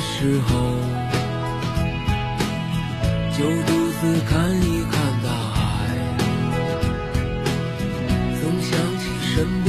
时候，就独自看一看大海。总想起身边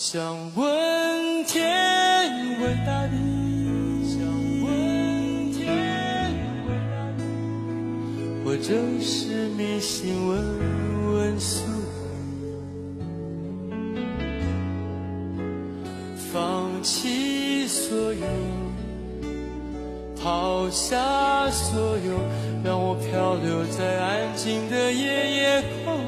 想问天，问大地，想问天，问大地，或者是迷信，问问宿。命，放弃所有，抛下所有，让我漂流在安静的夜夜空。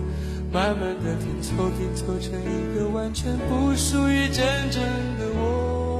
慢慢的拼凑，拼凑成一个完全不属于真正的我。